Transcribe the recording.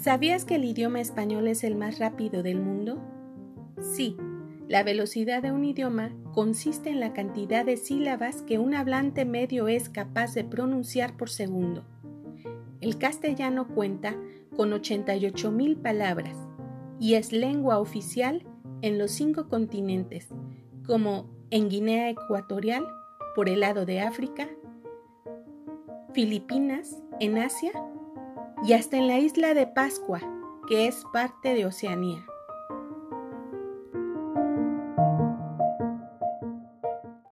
¿Sabías que el idioma español es el más rápido del mundo? Sí, la velocidad de un idioma consiste en la cantidad de sílabas que un hablante medio es capaz de pronunciar por segundo. El castellano cuenta con 88.000 palabras y es lengua oficial en los cinco continentes, como en Guinea Ecuatorial, por el lado de África, Filipinas, en Asia, y hasta en la isla de Pascua, que es parte de Oceanía.